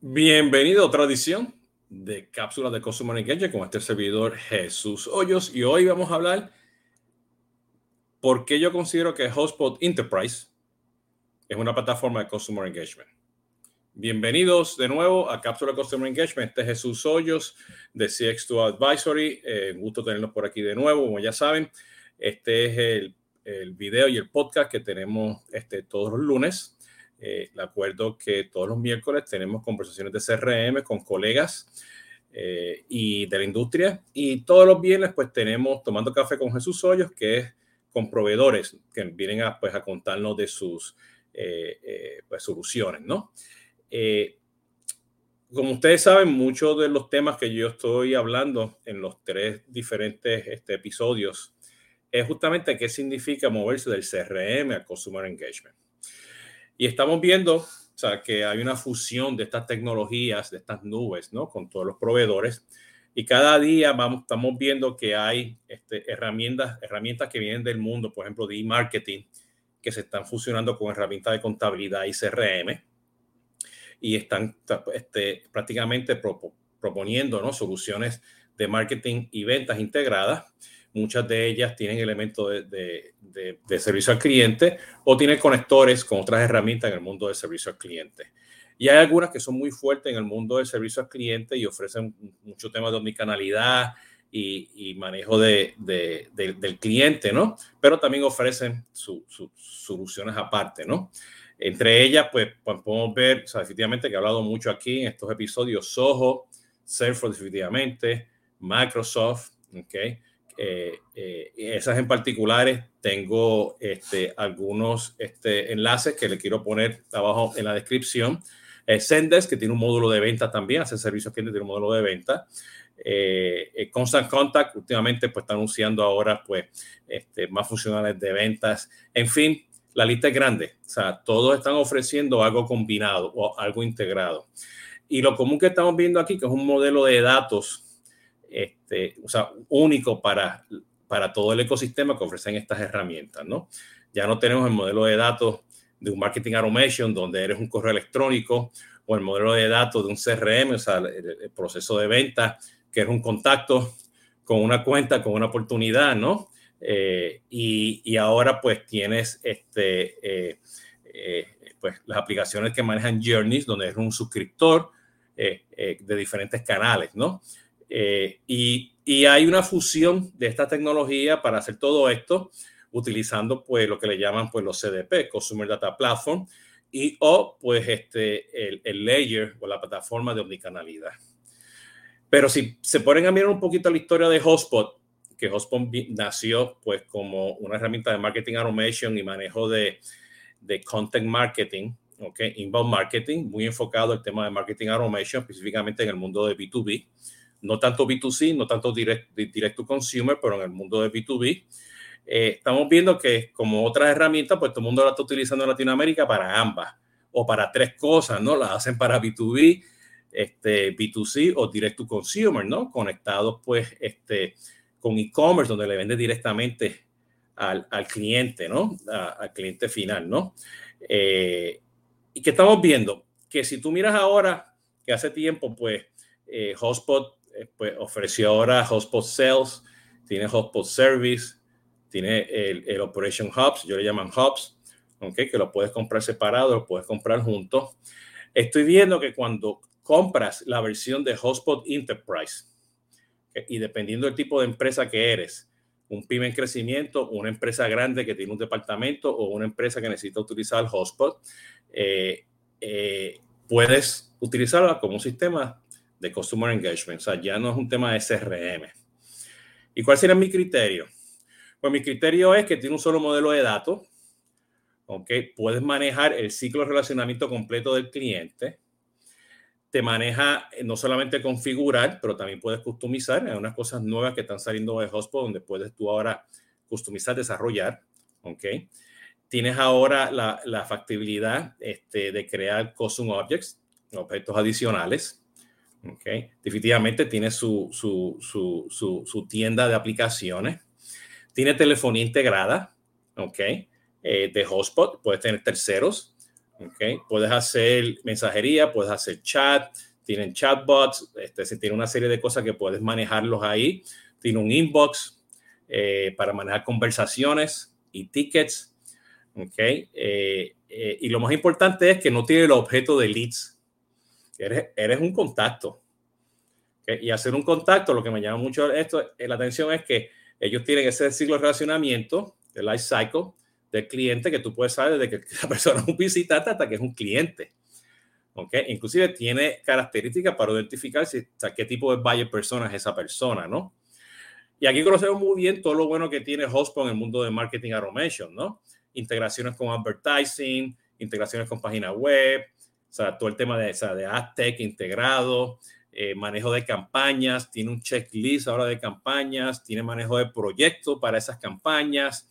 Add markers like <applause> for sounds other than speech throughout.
Bienvenido a otra edición de Cápsulas de Customer Engagement con este servidor Jesús Hoyos y hoy vamos a hablar por qué yo considero que HubSpot Enterprise es una plataforma de Customer Engagement. Bienvenidos de nuevo a Cápsula Customer Engagement. Este es Jesús Hoyos de CX2 Advisory. Eh, gusto tenerlos por aquí de nuevo, como ya saben. Este es el, el video y el podcast que tenemos este, todos los lunes eh, acuerdo que todos los miércoles tenemos conversaciones de CRM con colegas eh, y de la industria y todos los viernes pues tenemos Tomando Café con Jesús Hoyos, que es con proveedores que vienen a, pues, a contarnos de sus eh, pues, soluciones, ¿no? como ustedes saben, muchos de los temas que yo estoy hablando en los tres diferentes este, episodios es justamente qué significa moverse del CRM al Consumer Engagement. Y estamos viendo o sea, que hay una fusión de estas tecnologías, de estas nubes, ¿no? Con todos los proveedores. Y cada día vamos, estamos viendo que hay este, herramientas, herramientas que vienen del mundo, por ejemplo, de e-marketing, que se están fusionando con herramientas de contabilidad y CRM. Y están este, prácticamente proponiendo ¿no? soluciones de marketing y ventas integradas Muchas de ellas tienen elementos de, de, servicio al cliente o tienen conectores con otras herramientas en el mundo del servicio al cliente. Y hay algunas que son muy fuertes en el mundo del servicio al cliente y ofrecen muchos temas de omnicanalidad y, y manejo de, del cliente, ¿no? Pero también ofrecen sus soluciones aparte, ¿no? Entre ellas, pues, podemos ver, o sea, definitivamente que he hablado mucho aquí en estos episodios, Soho, Salesforce definitivamente, Microsoft, ¿ok? Eh, eh, esas en particulares tengo este, algunos este, enlaces que le quiero poner abajo en la descripción. Eh, Sendesk, que tiene un módulo de venta también, hace servicios que tiene un módulo de venta. Eh, Constant Contact, últimamente, pues está anunciando ahora pues, este, más funcionales de ventas. En fin, la lista es grande. O sea, todos están ofreciendo algo combinado o algo integrado. Y lo común que estamos viendo aquí, que es un modelo de datos este, o sea, único para, para todo el ecosistema que ofrecen estas herramientas, ¿no? Ya no tenemos el modelo de datos de un marketing automation donde eres un correo electrónico o el modelo de datos de un CRM, o sea, el, proceso de venta, que es un contacto con una cuenta, con una oportunidad, ¿no? Eh, y, y, ahora pues tienes este, eh, eh, pues las aplicaciones que manejan Journeys, donde eres un suscriptor de diferentes canales, ¿no? Eh, y, hay una fusión de esta tecnología para hacer todo esto utilizando pues lo que le llaman pues los CDP, Consumer Data Platform, y o pues este, el, layer o la plataforma de omnicanalidad. Pero si se ponen a mirar un poquito la historia de Hotspot, que Hotspot nació pues como una herramienta de marketing automation y manejo de, de content marketing, ok, inbound marketing, muy enfocado el tema de marketing automation, específicamente en el mundo de B2B no tanto B2C, no tanto direct, to consumer, pero en el mundo de B2B. Eh, estamos viendo que como otras herramientas, pues todo el mundo la está utilizando en Latinoamérica para ambas o para tres cosas, ¿no? La hacen para B2B, este, B2C o direct to consumer, ¿no? Conectados pues este, con e-commerce, donde le vende directamente al, al cliente, ¿no? al cliente final, ¿no? Eh, y que estamos viendo que si tú miras ahora, que hace tiempo, pues, eh, Hotspot pues ofreció ahora Hotspot Sales, tiene Hotspot Service, tiene el, Operation Hubs, yo le llaman Hubs, okay, que lo puedes comprar separado, lo puedes comprar juntos. Estoy viendo que cuando compras la versión de Hotspot Enterprise, y dependiendo del tipo de empresa que eres, un pyme en crecimiento, una empresa grande que tiene un departamento o una empresa que necesita utilizar el hotspot, eh, eh, puedes utilizarla como un sistema de Customer Engagement. O sea, ya no es un tema de CRM. ¿Y cuál sería mi criterio? Pues mi criterio es que tiene un solo modelo de datos. ¿ok? Puedes manejar el ciclo de relacionamiento completo del cliente. Te maneja eh, no solamente configurar, pero también puedes customizar. Hay unas cosas nuevas que están saliendo de Hotspot donde puedes tú ahora customizar, desarrollar. ¿ok? Tienes ahora la, la factibilidad este, de crear custom objects, objetos adicionales. Okay. Definitivamente tiene su, su, su, su, tienda de aplicaciones. Tiene telefonía integrada, ¿ok? Eh, de hotspot, puedes tener terceros ¿okay? Puedes hacer mensajería, puedes hacer chat, tienen chatbots, este, tiene una serie de cosas que puedes manejarlos ahí. Tiene un inbox eh, para manejar conversaciones y tickets. ¿okay? Eh, eh, y lo más importante es que no tiene el objeto de leads. Eres, un contacto. Y hacer un contacto, lo que me llama mucho esto, la atención es que ellos tienen ese ciclo de relacionamiento, el life cycle del cliente, que tú puedes saber desde que <laughs> la persona es un visitante hasta que es un cliente. ¿okay? Inclusive tiene características para identificar si, qué tipo de buyer persona es esa persona, ¿no? Y aquí conocemos muy bien todo lo bueno que tiene HubSpot en el mundo de marketing automation, ¿no? Integraciones con advertising, integraciones con página web, o sea, todo el tema de, o sea, de AdTech integrado, eh, manejo de campañas, tiene un checklist ahora de campañas, tiene manejo de proyectos para esas campañas.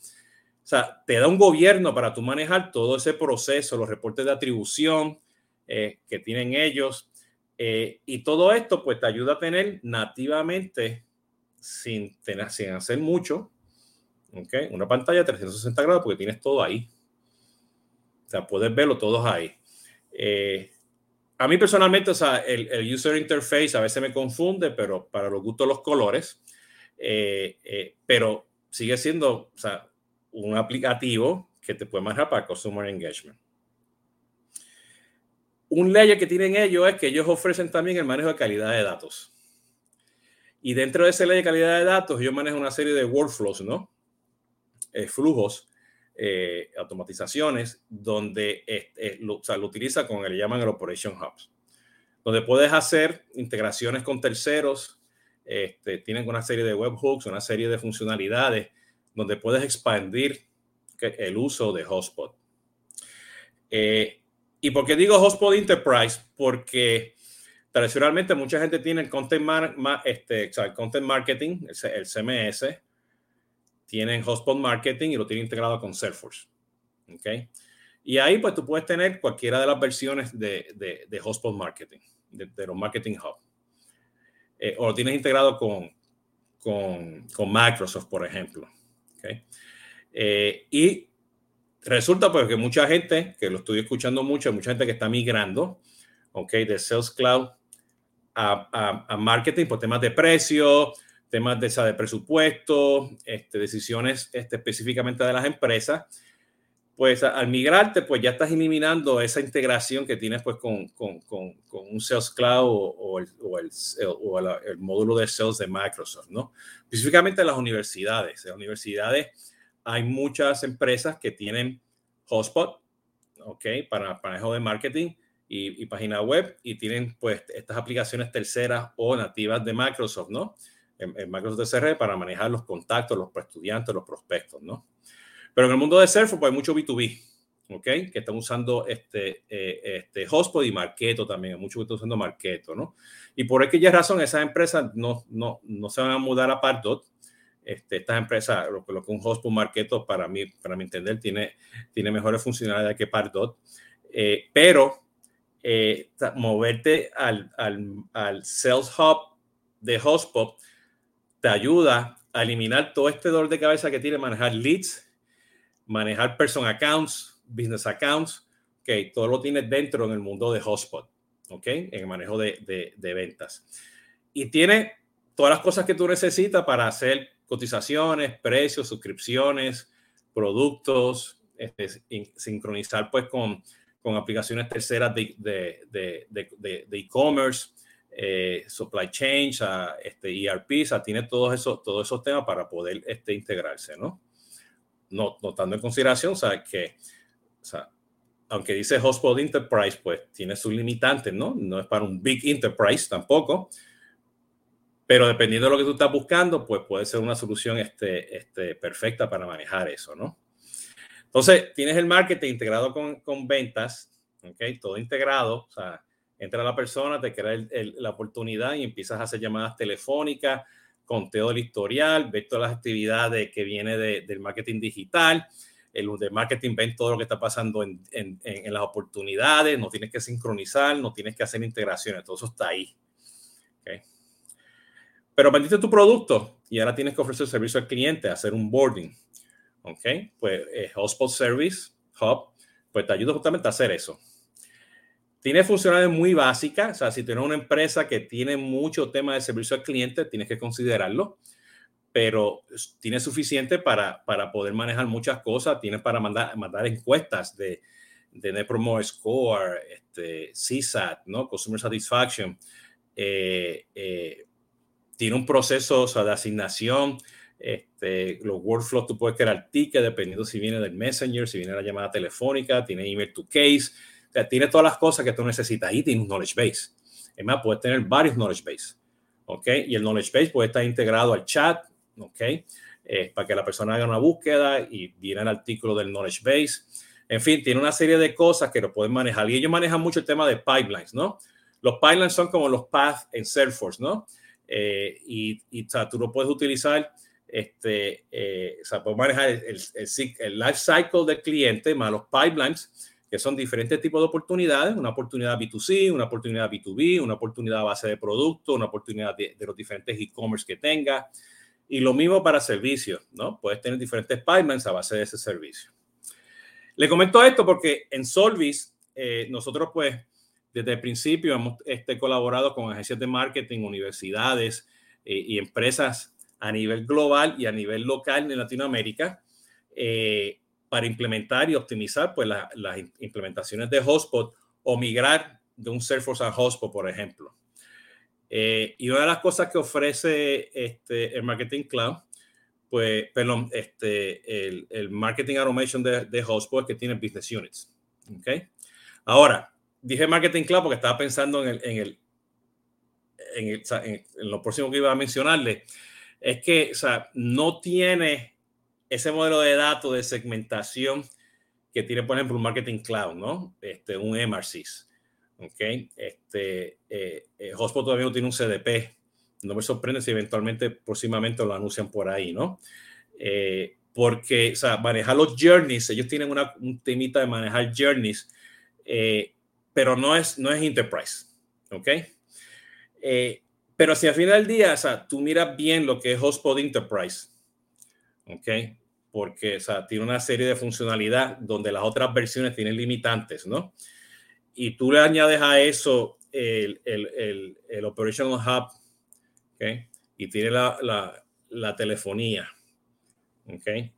O sea, te da un gobierno para tú manejar todo ese proceso, los reportes de atribución eh, que tienen ellos. Eh, y todo esto, pues, te ayuda a tener nativamente sin, tener, sin hacer mucho, ¿okay? Una pantalla de 360 grados porque tienes todo ahí. O sea, puedes verlo todos ahí. Eh, a mí personalmente, o sea, el, user interface a veces me confunde, pero para los gustos los colores, eh, eh, pero sigue siendo, o sea, un aplicativo que te puede manejar para Customer Engagement. Un layer que tienen ellos es que ellos ofrecen también el manejo de calidad de datos. Y dentro de ese ley de calidad de datos, yo manejo una serie de workflows, ¿no? Flujos, eh, automatizaciones, donde lo, o sea, lo, utiliza con el llaman el Operation Hubs, donde puedes hacer integraciones con terceros, este, tienen una serie de webhooks, una serie de funcionalidades, donde puedes expandir el uso de Hotspot. Eh, ¿Y por qué digo Hotspot Enterprise? Porque tradicionalmente mucha gente tiene el content, este, content marketing, el, CMS, tienen Hotspot Marketing y lo tienen integrado con Salesforce. ¿okay? Y ahí pues tú puedes tener cualquiera de las versiones de, de, de Hotspot Marketing, de, los Marketing Hub. Eh, o lo tienes integrado con, con, con Microsoft, por ejemplo. ¿okay? Eh, y resulta pues que mucha gente, que lo estoy escuchando mucho, mucha gente que está migrando, ¿ok? De Sales Cloud a, marketing por temas de precio, temas de, de presupuesto, este, decisiones este, específicamente de las empresas, pues al migrarte, pues ya estás eliminando esa integración que tienes pues con, con, con, un Sales Cloud o, el, o, el, o el, módulo de Sales de Microsoft, ¿no? Específicamente en las universidades. En las universidades hay muchas empresas que tienen Hotspot, ¿ok? Para manejo de marketing y, página web y tienen pues estas aplicaciones terceras o nativas de Microsoft, ¿no? En, Microsoft CR para manejar los contactos, los estudiantes, los prospectos, ¿no? Pero en el mundo de Salesforce pues hay mucho B2B, ¿ok? Que están usando este, eh, este Hotspot y Marketo también, mucho que están usando Marketo, ¿no? Y por aquella razón esas empresas no, no, no se van a mudar a Pardot, este, estas empresas, lo, lo, que un Hotspot Marketo para mí, para mi entender, tiene, tiene mejores funcionalidades que Pardot, eh, pero eh, moverte al, al, al, Sales Hub de Hotspot te ayuda a eliminar todo este dolor de cabeza que tiene manejar leads, manejar person accounts, business accounts, que todo lo tienes dentro en el mundo de Hotspot, ¿ok? En el manejo de, de, de ventas. Y tiene todas las cosas que tú necesitas para hacer cotizaciones, precios, suscripciones, productos, este, sincronizar pues con con aplicaciones terceras de e-commerce, eh, supply chain, este, ERP, o sea, tiene todos esos, todos esos temas para poder este, integrarse, ¿no? no notando en consideración, o sea, que, o sea, aunque dice Hotspot Enterprise, pues tiene sus limitantes, ¿no? No es para un big enterprise tampoco, pero dependiendo de lo que tú estás buscando, pues puede ser una solución este, este, perfecta para manejar eso, ¿no? Entonces, tienes el marketing integrado con, con ventas, ¿ok? Todo integrado, o sea, entra la persona, te crea la oportunidad y empiezas a hacer llamadas telefónicas, conteo del historial, ves todas las actividades que viene de, del marketing digital, el de marketing ven todo lo que está pasando en, las oportunidades, no tienes que sincronizar, no tienes que hacer integraciones, todo eso está ahí. Pero vendiste tu producto y ahora tienes que ofrecer servicio al cliente, hacer un boarding. ¿ok? Pues eh, Hotspot Service Hub, pues te ayuda justamente a hacer eso. Tiene funcionalidades muy básicas, o sea, si tienes una empresa que tiene mucho tema de servicio al cliente, tienes que considerarlo, pero tiene suficiente para, para poder manejar muchas cosas, tienes para mandar, mandar encuestas de, de Net Promoter Score, este, CSAT, ¿no? Customer Satisfaction. Eh, eh, tiene un proceso de asignación. Este, los workflows, tú puedes crear tickets dependiendo si viene del Messenger, si viene la llamada telefónica, tiene email to case, o sea, tiene todas las cosas que tú necesitas y tiene un knowledge base. Es más, puedes tener varios knowledge base, ¿ok? Y el knowledge base puede estar integrado al chat, ¿ok? Eh, para que la persona haga una búsqueda y viene el artículo del knowledge base. En fin, tiene una serie de cosas que lo pueden manejar. Y ellos manejan mucho el tema de pipelines, ¿no? Los pipelines son como los paths en Salesforce, ¿no? Eh, y, y tú lo puedes utilizar, este, eh, o sea, puedes manejar el, life cycle del cliente más los pipelines, que son diferentes tipos de oportunidades, una oportunidad B2C, una oportunidad B2B, una oportunidad a base de producto, una oportunidad de, los diferentes e-commerce que tenga. Y lo mismo para servicios, ¿no? Puedes tener diferentes pipelines a base de ese servicio. Le comento esto porque en Solvis eh, nosotros pues desde el principio hemos este, colaborado con agencias de marketing, universidades eh, y empresas a nivel global y a nivel local en Latinoamérica eh, para implementar y optimizar pues, las implementaciones de Hotspot o migrar de un Salesforce a Hotspot, por ejemplo. y una de las cosas que ofrece este, el Marketing Cloud pues, perdón, este, el, el marketing automation de, de HubSpot que tiene business units. ¿Ok? Ahora, dije marketing cloud porque estaba pensando en el, en el, en, el, en, lo próximo que iba a mencionarle. Es que, o sea, no tiene ese modelo de datos de segmentación que tiene, por ejemplo, un marketing cloud, ¿no? Este, un MRCs. ¿Ok? Este, eh, eh todavía no tiene un CDP no me sorprende si eventualmente próximamente lo anuncian por ahí, ¿no? Eh, porque, o sea, manejar los journeys, ellos tienen una, un temita de manejar journeys, eh, pero no es, no es enterprise, ¿ok? Eh, pero si al final del día, o sea, tú miras bien lo que es Hotspot Enterprise, ¿ok? Porque, tiene una serie de funcionalidad donde las otras versiones tienen limitantes, ¿no? Y tú le añades a eso el, el, el, el Operational Hub ¿okay? y tiene la, la, la telefonía. ¿okay?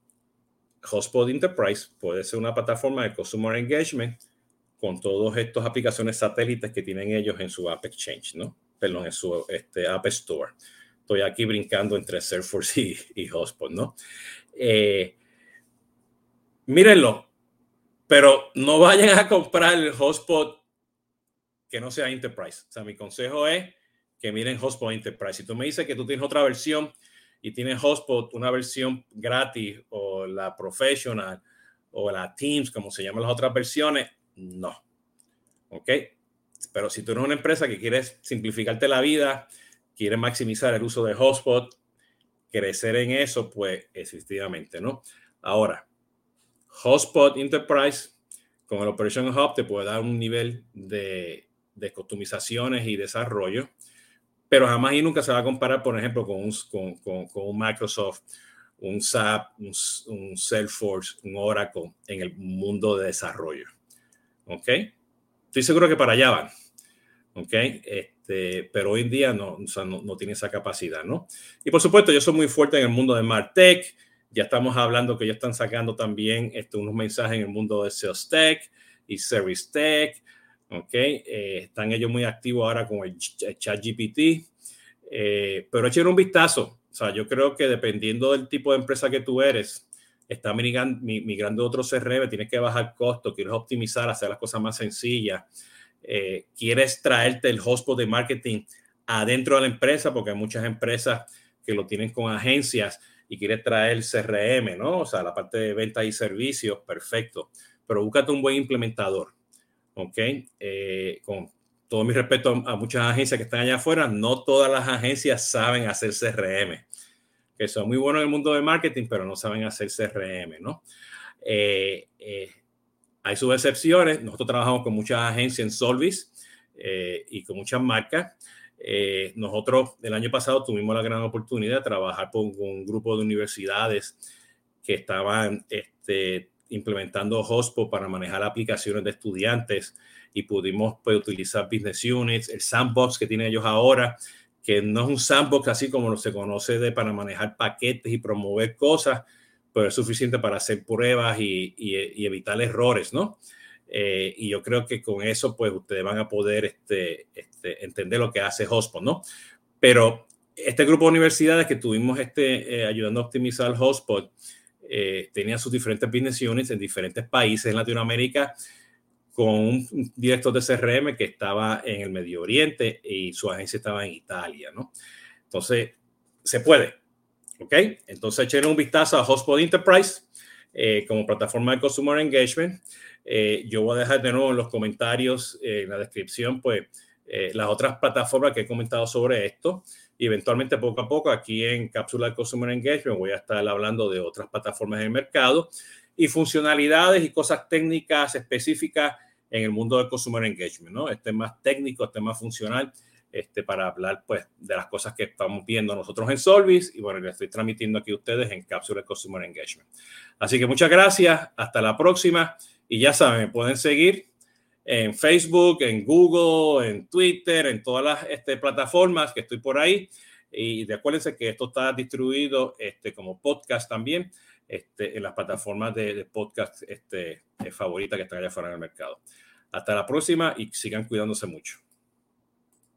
Hotspot Enterprise puede ser una plataforma de Consumer Engagement con todas estas aplicaciones satélites que tienen ellos en su App Exchange, ¿no? Perdón, en su este, App Store. Estoy aquí brincando entre Salesforce y, y Hotspot, ¿no? Eh, mírenlo, pero no vayan a comprar el Hotspot que no sea Enterprise. O sea, mi consejo es que miren Hotspot Enterprise. Si tú me dices que tú tienes otra versión y tienes Hotspot, una versión gratis o la Professional o la Teams, como se llaman las otras versiones, no. ¿Ok? Pero si tú eres una empresa que quieres simplificarte la vida, quieres maximizar el uso de Hotspot, crecer en eso, pues efectivamente, ¿no? Ahora, Hotspot Enterprise con el Operation Hub te puede dar un nivel de, de customizaciones y desarrollo pero jamás y nunca se va a comparar, por ejemplo, con un, con, con, un Microsoft, un SAP, un, un, Salesforce, un Oracle en el mundo de desarrollo. ¿Ok? Estoy seguro que para allá van. ¿Ok? Este, pero hoy en día no, o sea, no, no, tiene esa capacidad, ¿no? Y por supuesto, yo soy muy fuerte en el mundo de MarTech. Ya estamos hablando que ya están sacando también este, unos mensajes en el mundo de Sales Tech y Service Tech. ¿ok? Eh, están ellos muy activos ahora con el chat GPT, eh, pero echen un vistazo. O sea, yo creo que dependiendo del tipo de empresa que tú eres, está migrando, migrando otro CRM, tienes que bajar costo, quieres optimizar, hacer las cosas más sencillas, eh, quieres traerte el hotspot de marketing adentro de la empresa, porque hay muchas empresas que lo tienen con agencias y quieres traer CRM, ¿no? O sea, la parte de ventas y servicios, perfecto. Pero búscate un buen implementador. ¿ok? Eh, con todo mi respeto a, muchas agencias que están allá afuera, no todas las agencias saben hacer CRM, que son muy buenos en el mundo de marketing, pero no saben hacer CRM, ¿no? Eh, hay sus excepciones, nosotros trabajamos con muchas agencias en Solvis y con muchas marcas. nosotros el año pasado tuvimos la gran oportunidad de trabajar con, con un grupo de universidades que estaban este, implementando HubSpot para manejar aplicaciones de estudiantes y pudimos pues, utilizar Business Units, el sandbox que tienen ellos ahora, que no es un sandbox así como se conoce de para manejar paquetes y promover cosas, pero es suficiente para hacer pruebas y, y, evitar errores, ¿no? Eh, y yo creo que con eso, pues ustedes van a poder este, este, entender lo que hace HubSpot, ¿no? Pero este grupo de universidades que tuvimos este, eh, ayudando a optimizar HubSpot, eh, tenía sus diferentes business units en diferentes países en Latinoamérica con un director de CRM que estaba en el Medio Oriente y su agencia estaba en Italia, ¿no? Entonces, se puede, ¿ok? Entonces, echen un vistazo a HubSpot Enterprise eh, como plataforma de Consumer Engagement. Eh, yo voy a dejar de nuevo en los comentarios, en la descripción, pues, las otras plataformas que he comentado sobre esto y eventualmente poco a poco aquí en Cápsula de Consumer Engagement voy a estar hablando de otras plataformas del mercado y funcionalidades y cosas técnicas específicas en el mundo del Consumer Engagement, ¿no? Este más técnico, este más funcional, este, para hablar pues de las cosas que estamos viendo nosotros en Solvis y bueno, le estoy transmitiendo aquí a ustedes en Cápsula de Consumer Engagement. Así que muchas gracias, hasta la próxima y ya saben, pueden seguir en Facebook, en Google, en Twitter, en todas las este, plataformas que estoy por ahí. Y acuérdense que esto está distribuido este, como podcast también este, en las plataformas de, podcast este, favoritas que están allá afuera en el mercado. Hasta la próxima y sigan cuidándose mucho.